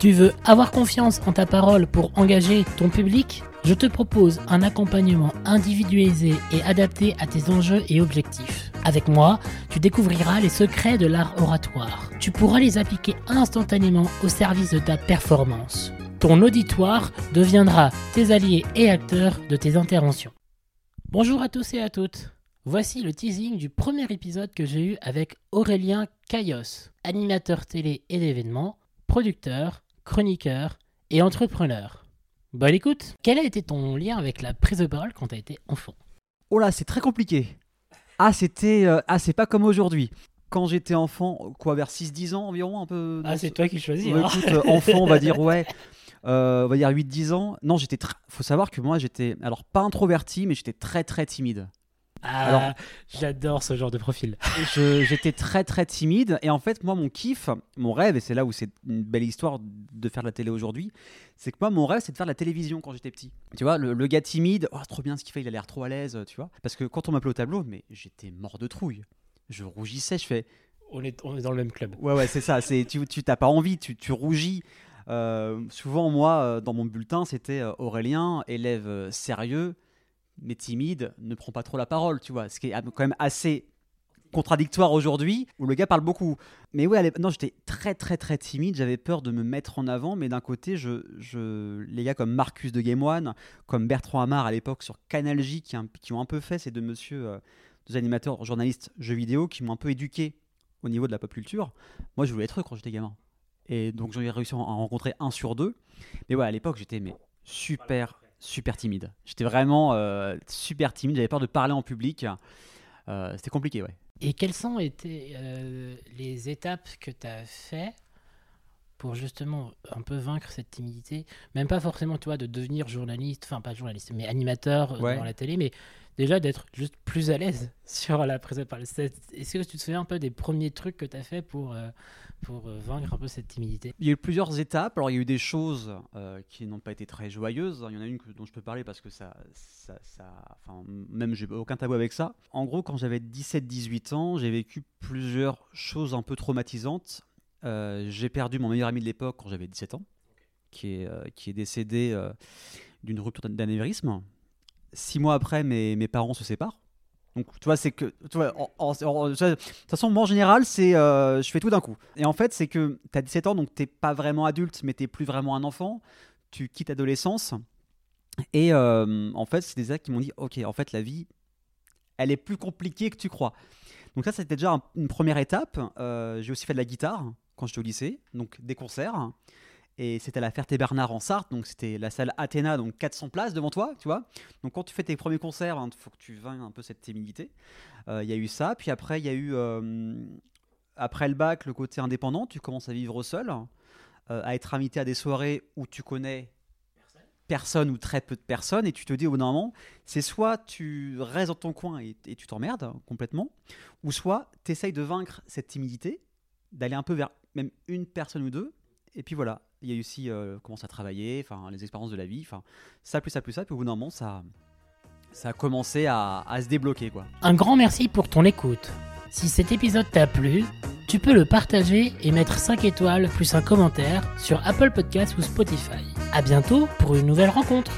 Tu veux avoir confiance en ta parole pour engager ton public? Je te propose un accompagnement individualisé et adapté à tes enjeux et objectifs. Avec moi, tu découvriras les secrets de l'art oratoire. Tu pourras les appliquer instantanément au service de ta performance. Ton auditoire deviendra tes alliés et acteurs de tes interventions. Bonjour à tous et à toutes. Voici le teasing du premier épisode que j'ai eu avec Aurélien Caillos, animateur télé et d'événements, producteur, chroniqueur et entrepreneur. Bonne écoute Quel a été ton lien avec la prise de parole quand tu as été enfant? Oh là, c'est très compliqué. Ah, c'était. euh, ah, c'est pas comme aujourd'hui. Quand j'étais enfant, quoi, vers 6-10 ans environ, un peu. Ah, c'est ce- toi qui choisis. Ouais, écoute, euh, enfant, on va dire, ouais. Euh, on va dire 8-10 ans. Non, j'étais. tr- Faut savoir que moi, j'étais. Alors, pas introverti, mais j'étais très, très timide. Ah, j'adore ce genre de profil. J'étais très, très timide. Et en fait, moi, mon kiff, mon rêve, et c'est là où c'est une belle histoire de faire de la télé aujourd'hui, c'est que moi, mon rêve, c'est de faire de la télévision quand j'étais petit. Tu vois, le, le gars timide, oh, trop bien ce qu'il fait, il a l'air trop à l'aise, tu vois. Parce que quand on m'appelait au tableau, mais j'étais mort de trouille. Je rougissais, je fais. On est, on est dans le même club. Ouais, ouais, c'est ça. C'est tu, tu t'as pas envie, tu, tu rougis. Euh, souvent, moi, euh, dans mon bulletin, c'était euh, Aurélien, élève sérieux, mais timide, ne prend pas trop la parole, tu vois. Ce qui est quand même assez contradictoire aujourd'hui, où le gars parle beaucoup. Mais ouais, l'ép- non, j'étais très, très, très timide. J'avais peur de me mettre en avant, mais d'un côté, je, les gars comme Marcus de Game One, comme Bertrand Hamar à l'époque sur Canal J, qui ont un peu fait ces deux monsieur, euh, deux animateurs, journalistes, jeux vidéo, qui m'ont un peu éduqué au niveau de la pop culture. Moi, je voulais être eux quand j'étais gamin. Et donc, j'en ai réussi à en rencontrer un sur deux. Mais ouais, à l'époque, j'étais mais super, super timide. J'étais vraiment euh, super timide. J'avais peur de parler en public. Euh, C'était compliqué, ouais. Et quelles ont été euh, les étapes que tu as fait pour justement un peu vaincre cette timidité Même pas forcément, toi, de devenir journaliste, enfin pas journaliste, mais animateur euh, Ouais. dans la télé, mais déjà d'être juste plus à l'aise sur la prise de parole. Est-ce que tu te souviens un peu des premiers trucs que tu as fait pour, euh, pour euh, vaincre un peu cette timidité? Il y a eu plusieurs étapes. Alors, il y a eu des choses euh, qui n'ont pas été très joyeuses. Il y en a une que- dont je peux parler parce que ça. ça, ça- enfin, même, j'ai aucun tabou avec ça. En gros, quand j'avais 17-18 ans, j'ai vécu plusieurs choses un peu traumatisantes. Euh, j'ai perdu mon meilleur ami de l'époque quand j'avais 17 ans, qui est, euh, qui est décédé euh, d'une rupture d'anévrisme. Six mois après, mes, mes parents se séparent. Donc, tu vois, c'est que. De toute façon, moi, en général, c'est. je fais tout d'un coup. Et en fait, c'est que tu as 17 ans, donc t'es pas vraiment adulte, mais t'es plus vraiment un enfant. Tu quittes l'adolescence. Et en fait, c'est des actes qui m'ont dit Ok, en fait, la vie, elle est plus compliquée que tu crois. Donc, ça, c'était déjà un- une première étape. J'ai aussi fait de la guitare quand j'étais au lycée, donc des concerts. Et c'était à la Ferté-Bernard en Sarthe, donc c'était la salle Athéna, donc 400 places devant toi, tu vois. Donc quand tu fais tes premiers concerts, il faut que tu vainques un peu cette timidité. Euh, Il y a eu ça, puis après il y a eu, euh, après le bac, le côté indépendant, tu commences à vivre seul, euh, à être invité à des soirées où tu connais personne ou très peu de personnes, et tu te dis au bout c'est soit tu restes dans ton coin et, et tu t'emmerdes hein, complètement, ou soit tu essayes de vaincre cette timidité, d'aller un peu vers même une personne ou deux, et puis voilà, il y a aussi euh, commencer à travailler, enfin les expériences de la vie, enfin ça plus ça plus ça, puis au bout d'un moment ça, ça a commencé à, à se débloquer quoi. Un grand merci pour ton écoute. Si cet épisode t'a plu, tu peux le partager et mettre 5 étoiles plus un commentaire sur Apple Podcasts ou Spotify. À bientôt pour une nouvelle rencontre.